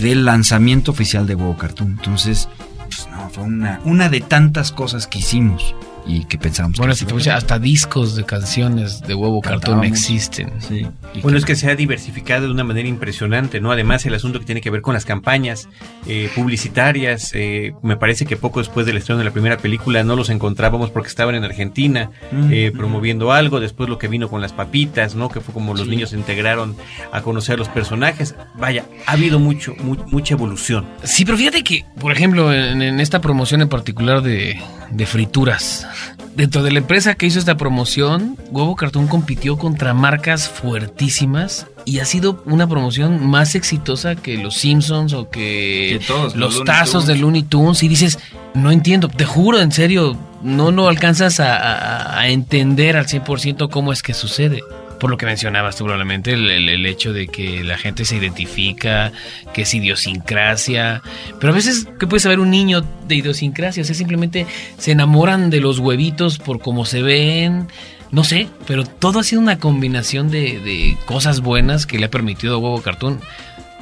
del lanzamiento oficial de Huevo Cartoon. Entonces, pues, no, fue una, una de tantas cosas que hicimos y que pensamos Bueno, que si te hasta discos de canciones de huevo cartón existen. Sí. Bueno, es que se ha diversificado de una manera impresionante, ¿no? Además, el asunto que tiene que ver con las campañas eh, publicitarias, eh, me parece que poco después del estreno de la primera película no los encontrábamos porque estaban en Argentina Mm, eh, mm. promoviendo algo, después lo que vino con las papitas, ¿no? Que fue como los Sí. niños se integraron a conocer a los personajes. Vaya, ha habido mucho, mu- mucha evolución. Sí, pero fíjate que, por ejemplo, en, en esta promoción en particular de, de frituras, dentro de la empresa que hizo esta promoción, Huevo Cartón compitió contra marcas fuertísimas y ha sido una promoción más exitosa que los Simpsons o que, Que todos, los tazos de Looney Tunes y dices, no entiendo, te juro, en serio, no lo alcanzas a, a- a entender al 100% cómo es que sucede. Por lo que mencionabas tú probablemente, el, el- el hecho de que la gente se identifica, que es idiosincrasia. Pero a veces, ¿qué puede saber un niño de idiosincrasia? O sea, simplemente se enamoran de los huevitos por cómo se ven. No sé, pero todo ha sido una combinación de, de cosas buenas que le ha permitido a Huevo Cartoon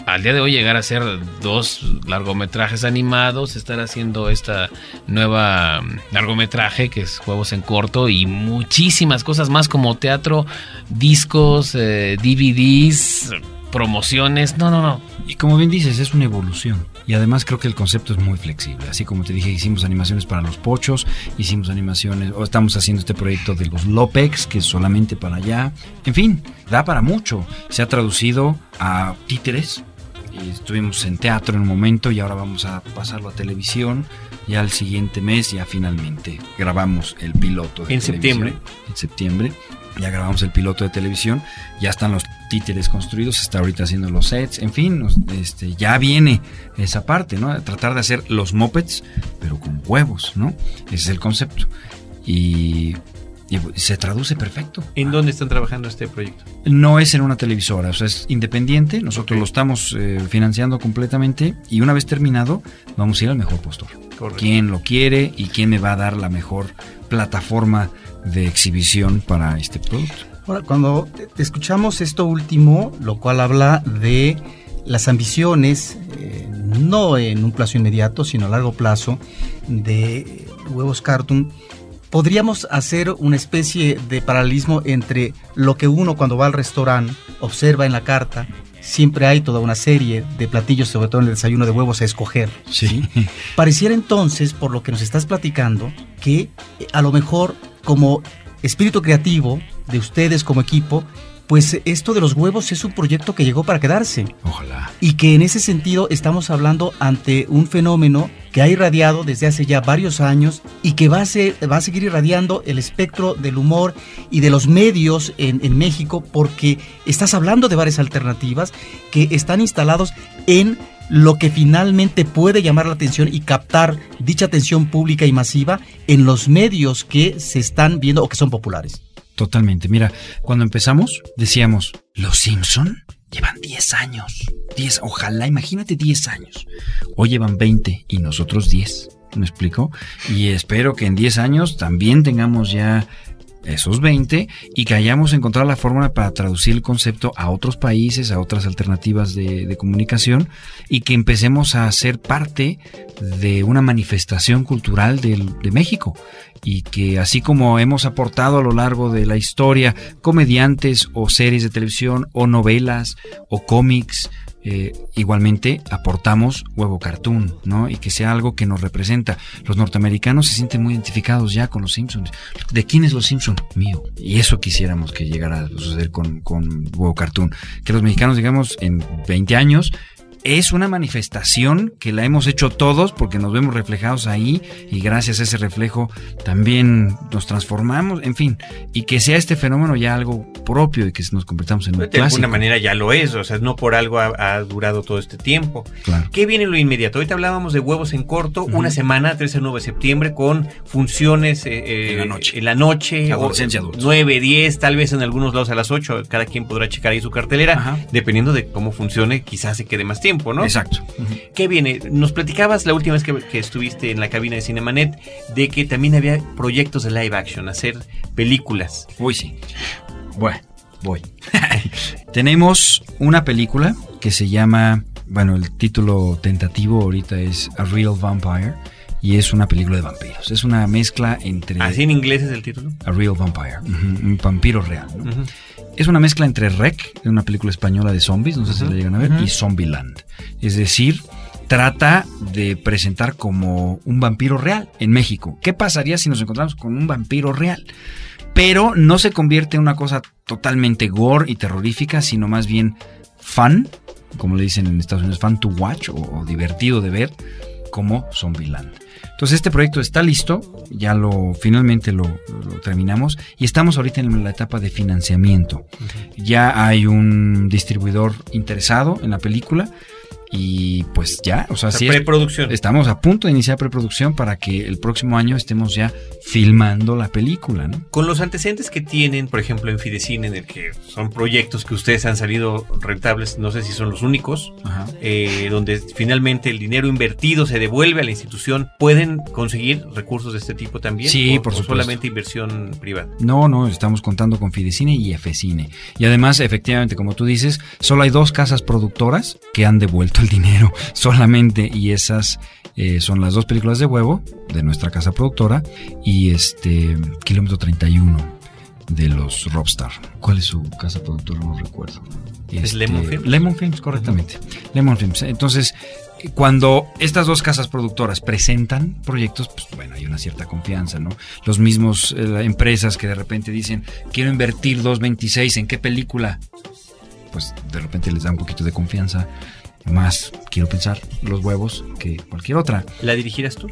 al día de hoy llegar a hacer dos largometrajes animados, estar haciendo esta nueva mm, largometraje que es Juegos en Corto y muchísimas cosas más como teatro, discos, eh, DVDs, promociones. No, no, no. Y como bien dices, es una evolución. Y además creo que el concepto es muy flexible. Así como te dije, hicimos animaciones para los pochos, hicimos animaciones, o estamos haciendo este proyecto de los Lopex, que es solamente para allá. En fin, da para mucho. Se ha traducido a títeres. Y estuvimos en teatro en un momento y ahora vamos a pasarlo a televisión. Ya al siguiente mes, ya finalmente grabamos el piloto. de En septiembre. En septiembre. Ya grabamos el piloto de televisión, ya están los títeres construidos, está ahorita haciendo los sets, en fin, este, ya viene esa parte, ¿no? Tratar de hacer los mopeds, pero con huevos, ¿no? Ese es el concepto. Y y se traduce perfecto. ¿En dónde están trabajando este proyecto? No es en una televisora, o sea, es independiente. Nosotros lo estamos eh, financiando completamente y una vez terminado, vamos a ir al mejor postor. Correcto. ¿Quién lo quiere y quién me va a dar la mejor plataforma de exhibición para este producto? Ahora, cuando escuchamos esto último, lo cual habla de las ambiciones, eh, no en un plazo inmediato, sino a largo plazo, de Huevos Cartoon, podríamos hacer una especie de paralelismo entre lo que uno cuando va al restaurante observa en la carta, siempre hay toda una serie de platillos, sobre todo en el desayuno de huevos, a escoger. Sí. Pareciera entonces, por lo que nos estás platicando, que eh, a lo mejor como espíritu creativo de ustedes como equipo, pues esto de los huevos es un proyecto que llegó para quedarse. Ojalá. Y que en ese sentido estamos hablando ante un fenómeno que ha irradiado desde hace ya varios años y que va a, va a seguir irradiando el espectro del humor y de los medios en, en México porque estás hablando de varias alternativas que están instalados en lo que finalmente puede llamar la atención y captar dicha atención pública y masiva en los medios que se están viendo o que son populares. Totalmente. Mira, cuando empezamos decíamos, los Simpson llevan 10 años. 10, ojalá, imagínate 10 años. Hoy llevan 20 y nosotros 10. ¿Me explico? Y espero que en 10 años también tengamos ya esos 20 y que hayamos encontrado la fórmula para traducir el concepto a otros países, a otras alternativas de, comunicación y que empecemos a ser parte de una manifestación cultural de México. Y que así como hemos aportado a lo largo de la historia comediantes o series de televisión o novelas o cómics, eh, igualmente aportamos huevo cartoon, ¿no? Y que sea algo que nos representa. Los norteamericanos se sienten muy identificados ya con los Simpsons. ¿De quién es los Simpsons? Mío. Y eso quisiéramos que llegara a suceder con, con huevo cartoon. Que los mexicanos, digamos, en 20 años, es una manifestación que la hemos hecho todos porque nos vemos reflejados ahí y gracias a ese reflejo también nos transformamos, en fin, y que sea este fenómeno ya algo propio y que nos convertamos en un De clásico. alguna manera ya lo es, o sea, no por algo ha, ha durado todo este tiempo. Claro. ¿Qué viene en lo inmediato? Ahorita hablábamos de huevos en corto, una semana, 13 al 9 de septiembre, con funciones eh, eh, En la noche. En la noche, Adolescencia, o- adultos. 9, 10, tal vez en algunos lados a las 8. Cada quien podrá checar ahí su cartelera. Ajá. Dependiendo de cómo funcione, quizás se quede más tiempo, ¿no? Exacto. ¿Qué viene? Nos platicabas la última vez que, que estuviste en la cabina de Cinemanet de que también había proyectos de live action, hacer películas. Uy, sí. Bueno, voy. Tenemos una película que se llama, bueno, el título tentativo ahorita es A Real Vampire y es una película de vampiros. Es una mezcla entre Así en inglés es el título. A Real Vampire, un vampiro real. Es una mezcla entre Rec, una película española de zombies, no sé si la llegan a ver, y Zombieland. Es decir, trata de presentar como un vampiro real en México. ¿Qué pasaría si nos encontramos con un vampiro real? Pero no se convierte en una cosa totalmente gore y terrorífica, sino más bien fun, como le dicen en Estados Unidos, fun to watch o, o divertido de ver, como Zombieland. Entonces este proyecto está listo, ya lo finalmente lo, lo terminamos y estamos ahorita en la etapa de financiamiento. Ya hay un distribuidor interesado en la película y pues ya, o sea, O sea, sí es- preproducción. estamos a punto de iniciar preproducción para que el próximo año estemos ya filmando la película, ¿no? Con los antecedentes que tienen, por ejemplo, en Fidecine, en el que son proyectos que ustedes han salido rentables, no sé si son los únicos, eh, donde finalmente el dinero invertido se devuelve a la institución, ¿pueden conseguir recursos de este tipo también? Sí, ¿O- por o supuesto. solamente inversión privada. No, no, estamos contando con Fidecine y Fcine. Y además, efectivamente, como tú dices, solo hay dos casas productoras que han devuelto el dinero solamente y esas eh, son las dos películas de huevo de nuestra casa productora y este Kilómetro 31 de los Robstar. ¿Cuál es su casa productora? No recuerdo. ¿Es Este, Lemon Films? Lemon Films, correctamente. Lemon Films. Entonces, cuando estas dos casas productoras presentan proyectos, pues bueno, hay una cierta confianza, ¿no? Los mismos eh, empresas que de repente dicen, quiero invertir 2.26, ¿en qué película? Pues de repente les da un poquito de confianza. Más, quiero pensar, los huevos que cualquier otra. ¿La dirigirás tú?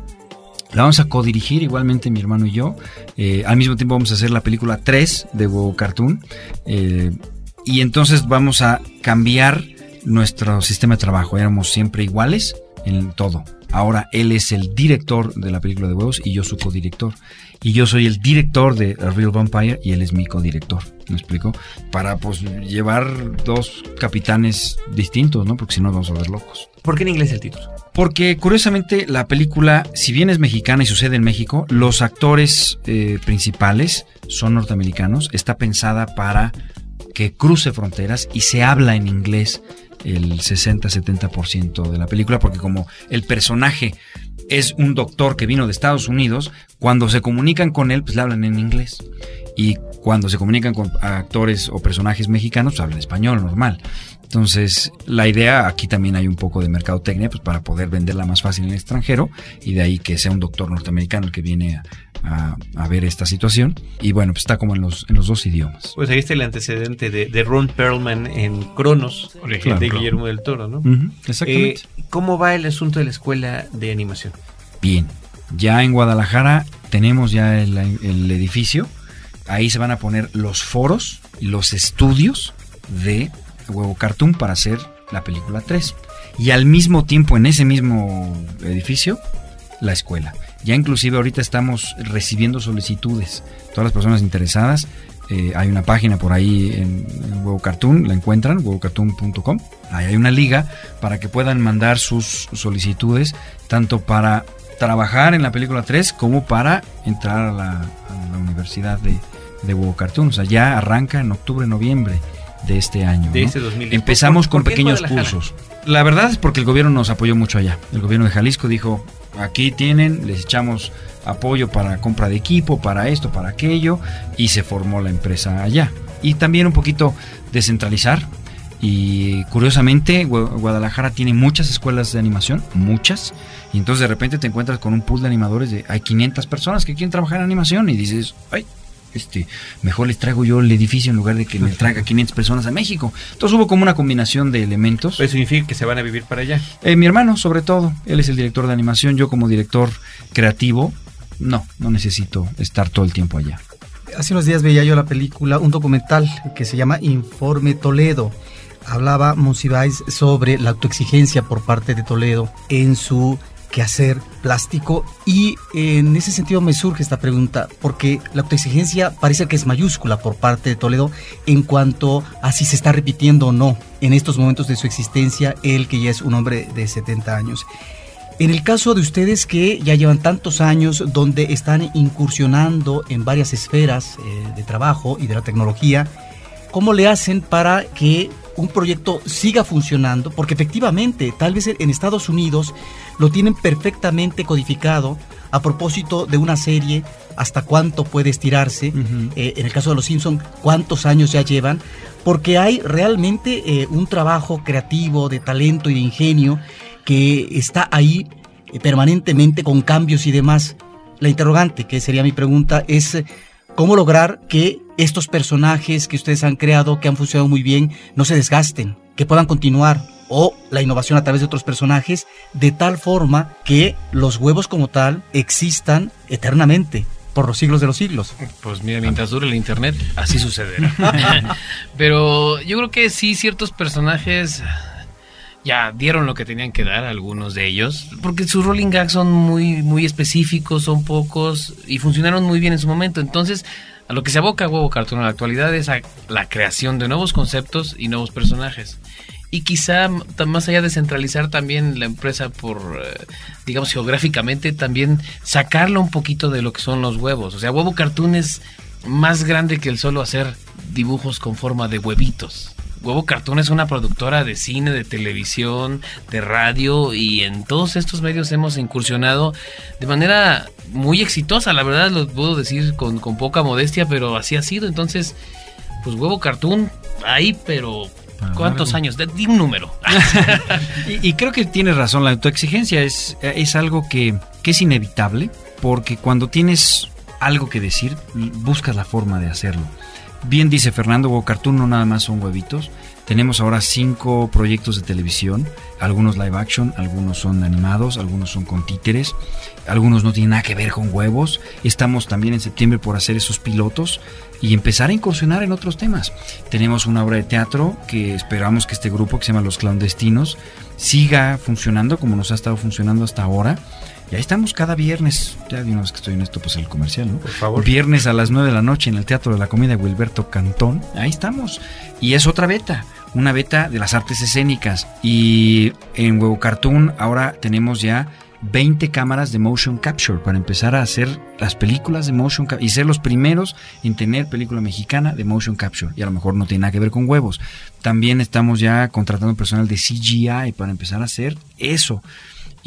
La vamos a codirigir igualmente mi hermano y yo. Eh, al mismo tiempo vamos a hacer la película 3 de Huevo Cartoon. Eh, y entonces vamos a cambiar nuestro sistema de trabajo. Éramos siempre iguales en todo. Ahora él es el director de la película de huevos y yo su codirector. Y yo soy el director de A Real Vampire y él es mi codirector. ¿Me explico? Para pues llevar dos capitanes distintos, ¿no? Porque si no vamos a ver locos. ¿Por qué en inglés el título? Porque curiosamente la película, si bien es mexicana y sucede en México, los actores eh, principales son norteamericanos. Está pensada para que cruce fronteras y se habla en inglés el 60-70% de la película, porque como el personaje es un doctor que vino de Estados Unidos, cuando se comunican con él, pues le hablan en inglés. Y cuando se comunican con actores o personajes mexicanos, pues hablan español normal. Entonces, la idea, aquí también hay un poco de mercadotecnia, pues para poder venderla más fácil en el extranjero, y de ahí que sea un doctor norteamericano el que viene a, a- a ver esta situación. Y bueno, pues está como en los, en los dos idiomas. Pues ahí está el antecedente de, de Ron Perlman en Cronos, de Claro. Guillermo del Toro, ¿no? Ujú, exactamente. Eh, ¿Cómo va el asunto de la escuela de animación? Bien, ya en Guadalajara tenemos ya el, el edificio. Ahí se van a poner los foros, los estudios de Huevo Cartoon para hacer la película 3. Y al mismo tiempo, en ese mismo edificio, la escuela. Ya inclusive ahorita estamos recibiendo solicitudes. Todas las personas interesadas, eh, hay una página por ahí en, Huevo Cartoon, la encuentran, huevocartoon.com. Ahí hay una liga para que puedan mandar sus solicitudes, tanto para trabajar en la película 3 como para entrar a la, a la universidad de, de Huevo Cartoon. O sea, ya arranca en octubre, noviembre de este año. De ¿no? este 2010. Empezamos ¿Por- con por pequeños cursos. La verdad es porque el gobierno nos apoyó mucho allá. El gobierno de Jalisco dijo, aquí tienen, les echamos apoyo para compra de equipo, para esto, para aquello, y se formó la empresa allá. Y también un poquito descentralizar. Y curiosamente, Gua- Guadalajara tiene muchas escuelas de animación, muchas. Y entonces de repente te encuentras con un pool de animadores de hay 500 personas que quieren trabajar en animación y dices, ay, este, mejor les traigo yo el edificio en lugar de que me traiga 500 personas a México. Entonces hubo como una combinación de elementos. Eso significa que se van a vivir para allá. Eh, mi hermano, sobre todo, él es el director de animación, yo como director creativo, no, no necesito estar todo el tiempo allá. Hace unos días veía yo la película, un documental que se llama Informe Toledo. Hablaba Monsiváis sobre la autoexigencia por parte de Toledo en su quehacer plástico y en ese sentido me surge esta pregunta porque la autoexigencia parece que es mayúscula por parte de Toledo en cuanto a si se está repitiendo o no en estos momentos de su existencia él que ya es un hombre de 70 años. En el caso de ustedes que ya llevan tantos años donde están incursionando en varias esferas eh, de trabajo y de la tecnología, ¿cómo le hacen para que un proyecto siga funcionando? Porque efectivamente, tal vez en Estados Unidos lo tienen perfectamente codificado a propósito de una serie, hasta cuánto puede estirarse. Eh, en el caso de los Simpson, cuántos años ya llevan. Porque hay realmente eh, un trabajo creativo, de talento y de ingenio que está ahí eh, permanentemente con cambios y demás. La interrogante, que sería mi pregunta, es cómo lograr que estos personajes que ustedes han creado, que han funcionado muy bien, no se desgasten, que puedan continuar. O la innovación a través de otros personajes, de tal forma que los huevos como tal existan eternamente, por los siglos de los siglos. Pues mira, mientras dure el internet, así sucederá. Pero yo creo que sí, ciertos personajes ya dieron lo que tenían que dar, algunos de ellos, porque sus rolling gags son muy, muy específicos, son pocos y funcionaron muy bien en su momento. Entonces, a lo que se aboca Huevo Cartoon en la actualidad es a la creación de nuevos conceptos y nuevos personajes. Y quizá más allá de centralizar también la empresa por, eh, digamos, geográficamente, también sacarlo un poquito de lo que son los huevos. O sea, Huevo Cartoon es más grande que el solo hacer dibujos con forma de huevitos. Huevo Cartoon es una productora de cine, de televisión, de radio y en todos estos medios hemos incursionado de manera muy exitosa, la verdad lo puedo decir con, con poca modestia, pero así ha sido. Entonces, pues Huevo Cartoon, ahí, pero ¿cuántos años? De, di un número. Y, y creo que tienes razón, la autoexigencia es, es algo que, que es inevitable, porque cuando tienes algo que decir, buscas la forma de hacerlo. Bien dice Fernando, Huevo Cartoon no nada más son huevitos, Tenemos ahora cinco proyectos de televisión, algunos live action, algunos son animados, algunos son con títeres, algunos no tienen nada que ver con huevos. Estamos también en septiembre por hacer esos pilotos y empezar a incursionar en otros temas. Tenemos una obra de teatro que esperamos que este grupo que se llama Los Clandestinos siga funcionando como nos ha estado funcionando hasta ahora. Y ahí estamos cada viernes, ya de una vez que estoy en esto, pues el comercial, ¿no? Por favor. Viernes a las 9 de la noche en el Teatro de la Comedia Wilberto Cantón. Ahí estamos. Y es otra beta, una beta de las artes escénicas. Y en Huevo Cartoon ahora tenemos ya 20 cámaras de motion capture para empezar a hacer las películas de motion capture y ser los primeros en tener película mexicana de motion capture. Y a lo mejor no tiene nada que ver con huevos. También estamos ya contratando personal de CGI para empezar a hacer eso.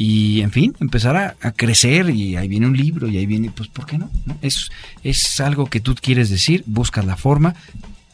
Y en fin, empezar a, a crecer y ahí viene un libro y ahí viene, pues, ¿por qué no? ¿No? Es, es algo que tú quieres decir, buscas la forma.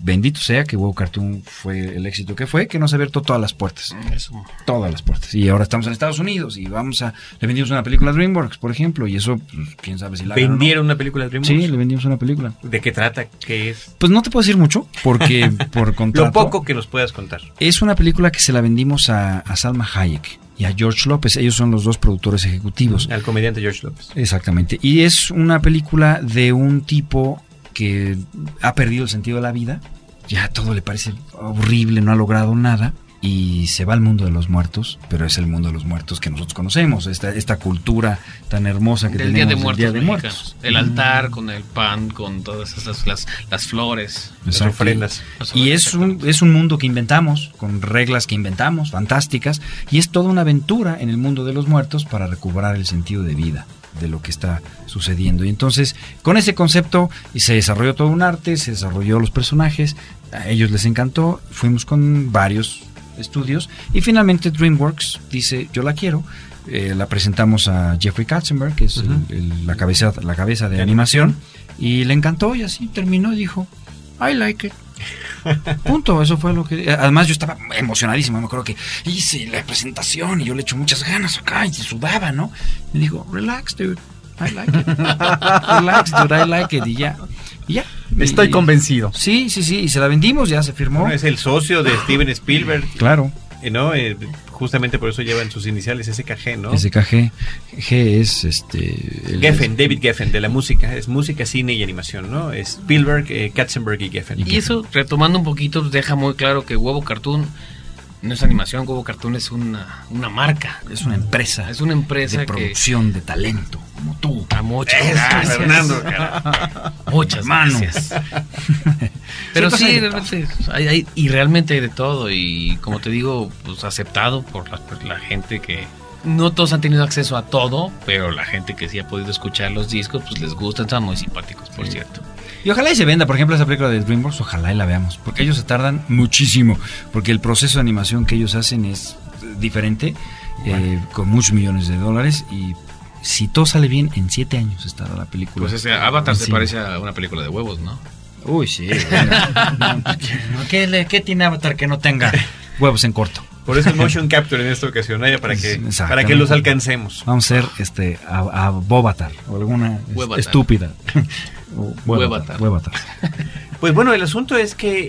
Bendito sea que Huevo Cartoon fue el éxito que fue, que nos ha abierto todas las puertas. Eso. Todas las puertas. Y ahora estamos en Estados Unidos y vamos a. Le vendimos una película a DreamWorks, por ejemplo, y eso, pues, quién sabe si la o no. ¿Vendieron una película de DreamWorks? Sí, le vendimos una película. ¿De qué trata? ¿Qué es? Pues no te puedo decir mucho, porque por contrato. Lo poco que nos puedas contar. Es una película que se la vendimos a, a Salma Hayek y a George López. Ellos son los dos productores ejecutivos. Al comediante George López. Exactamente. Y es una película de un tipo que ha perdido el sentido de la vida. Ya todo le parece horrible, no ha logrado nada. Y se va al mundo de los muertos, pero es el mundo de los muertos que nosotros conocemos, esta, esta cultura tan hermosa que Del Día tenemos del Muertos. Día de. Muertos. El altar con el pan, con todas esas las, las flores. Las ofrendas. Y es un, es un mundo que inventamos, con reglas que inventamos, fantásticas, y es toda una aventura en el mundo de los muertos para recuperar el sentido de vida de lo que está sucediendo. Y entonces, con ese concepto, se desarrolló todo un arte, se desarrolló los personajes, a ellos les encantó, fuimos con varios estudios, y finalmente DreamWorks dice, yo la quiero, eh, la presentamos a Jeffrey Katzenberg, que es el- la, cabeza, la cabeza de animación, y le encantó, y así terminó y dijo, I like it. Punto, eso fue lo que... Además yo estaba emocionadísimo, me acuerdo que hice la presentación y yo le echo muchas ganas acá y sudaba, ¿no? Me dijo, relax, dude, I like it. relax, dude, I like it. Y ya, y ya. Estoy Y- convencido. Sí, sí, sí, y se la vendimos, ya se firmó. Bueno, es el socio de Steven Spielberg, Claro, eh, ¿no? Eh, justamente por eso llevan sus iniciales SKG, ¿no? SKG, G es este... el- Geffen, David Geffen, de la música. Es música, cine y animación, ¿no? Es Spielberg, eh, Katzenberg y Geffen. Y eso, retomando un poquito, deja muy claro que Huevo Cartoon no es animación, Huevo Cartoon es una, una marca. Es una empresa Es una empresa de que... producción de talento, como tú. Ah, muchas Eso, gracias. Fernando, cara. Muchas gracias. Pero Sí, realmente hay, hay- y realmente hay de todo y como te digo, pues aceptado por la, por la gente que no todos han tenido acceso a todo, pero la gente que sí ha podido escuchar los discos, pues les gustan, son muy simpáticos, por cierto. Y ojalá y se venda, por ejemplo, esa película de DreamWorks, ojalá y la veamos, porque ellos se tardan muchísimo, porque el proceso de animación que ellos hacen es eh, diferente, eh, con muchos millones de dólares, y si todo sale bien, en siete años estará la película. Pues ese Avatar se Sí. parece a una película de huevos, ¿no? Uy, sí. ¿qué, tiene Avatar que no tenga huevos en corto? Por eso el motion capture en esta ocasión, ¿eh? para que, para que los alcancemos. Vamos a hacer este, a, a Bobatar, o alguna Huevatar. estúpida. Huevatar. Huevatar. Pues bueno, el asunto es que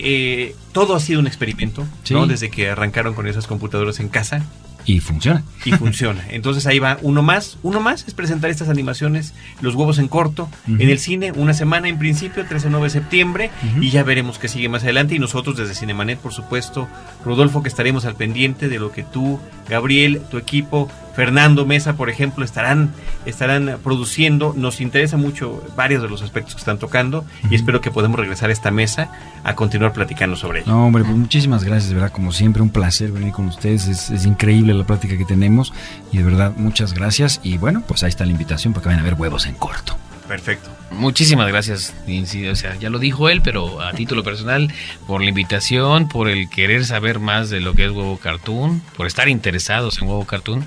eh, todo ha sido un experimento, Sí. ¿no? Desde que arrancaron con esas computadoras en casa Y funciona. y funciona. Entonces ahí va uno más, uno más es presentar estas animaciones, los huevos en corto, en el cine, una semana en principio, 13 9 de septiembre, y ya veremos qué sigue más adelante. Y nosotros desde Cinemanet, por supuesto, Rodolfo, que estaremos al pendiente de lo que tú, Gabriel, tu equipo, Fernando Mesa, por ejemplo, estarán, estarán produciendo. Nos interesa mucho varios de los aspectos que están tocando y espero que podamos regresar a esta mesa a continuar platicando sobre ello. No, hombre, pues muchísimas gracias, de verdad, como siempre, un placer venir con ustedes, es, es increíble la plática que tenemos y de verdad, muchas gracias y bueno, pues ahí está la invitación para que vayan a ver huevos en corto. Perfecto. Muchísimas gracias, o sea, ya lo dijo él, pero a título personal, por la invitación, por el querer saber más de lo que es Huevo Cartoon, por estar interesados en Huevo Cartoon,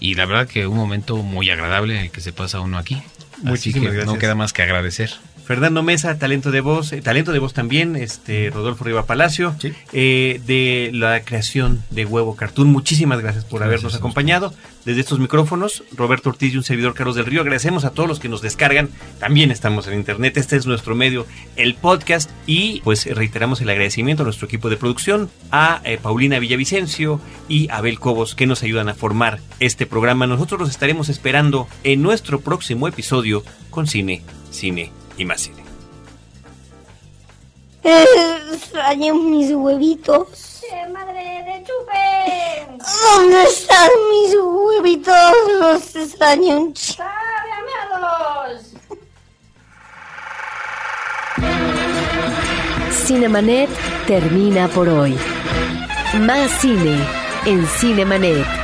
y la verdad que un momento muy agradable el que se pasa uno aquí. Así Muchísimas que no gracias. queda más que agradecer. Fernando Mesa, talento de voz, eh, talento de voz también, este Rodolfo Riva Palacio, Sí. eh, de la creación de Huevo Cartoon. Muchísimas gracias por Gracias habernos acompañado. Desde estos micrófonos, Roberto Ortiz y un servidor Carlos del Río, agradecemos a todos los que nos descargan. También estamos en internet, este es nuestro medio, el podcast. Y pues reiteramos el agradecimiento a nuestro equipo de producción, a eh, Paulina Villavicencio y a Abel Cobos, que nos ayudan a formar este programa. Nosotros los estaremos esperando en nuestro próximo episodio con cine, cine y más cine. Eh, extraño mis huevitos. ¡Eh, madre de chupe! ¿Dónde están mis huevitos? Los extraño un ch... Cinemanet termina por hoy. Más cine en Cinemanet.